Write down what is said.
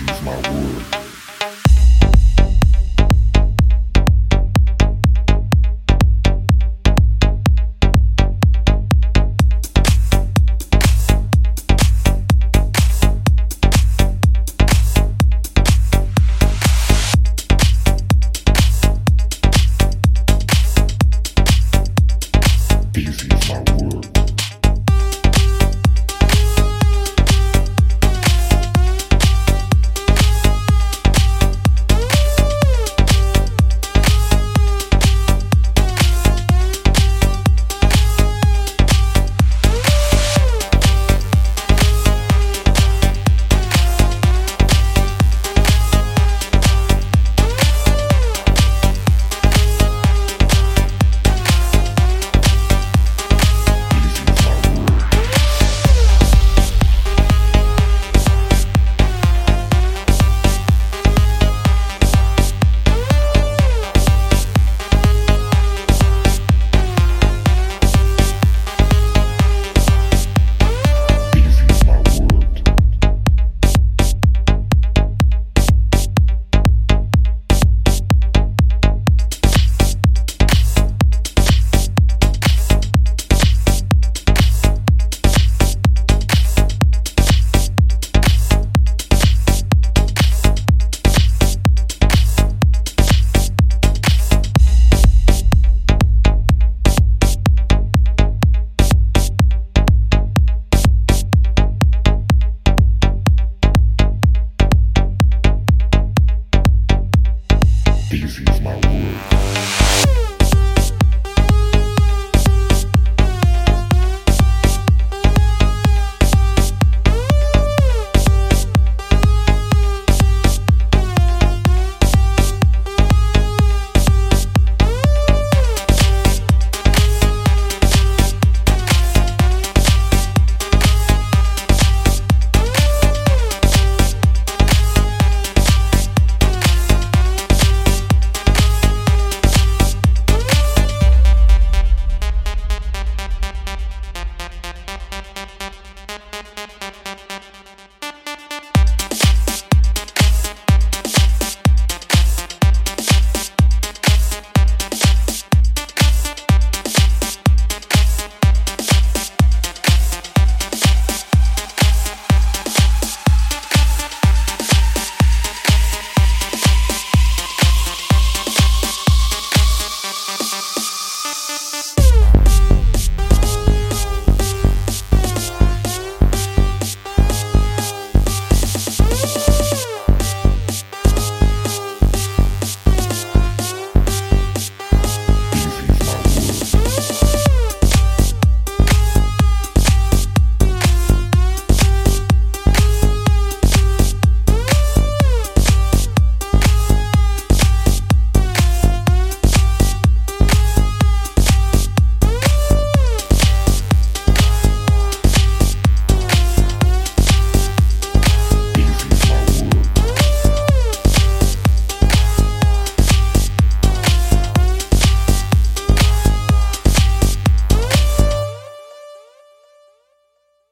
Music my word. Is my word. This is my world.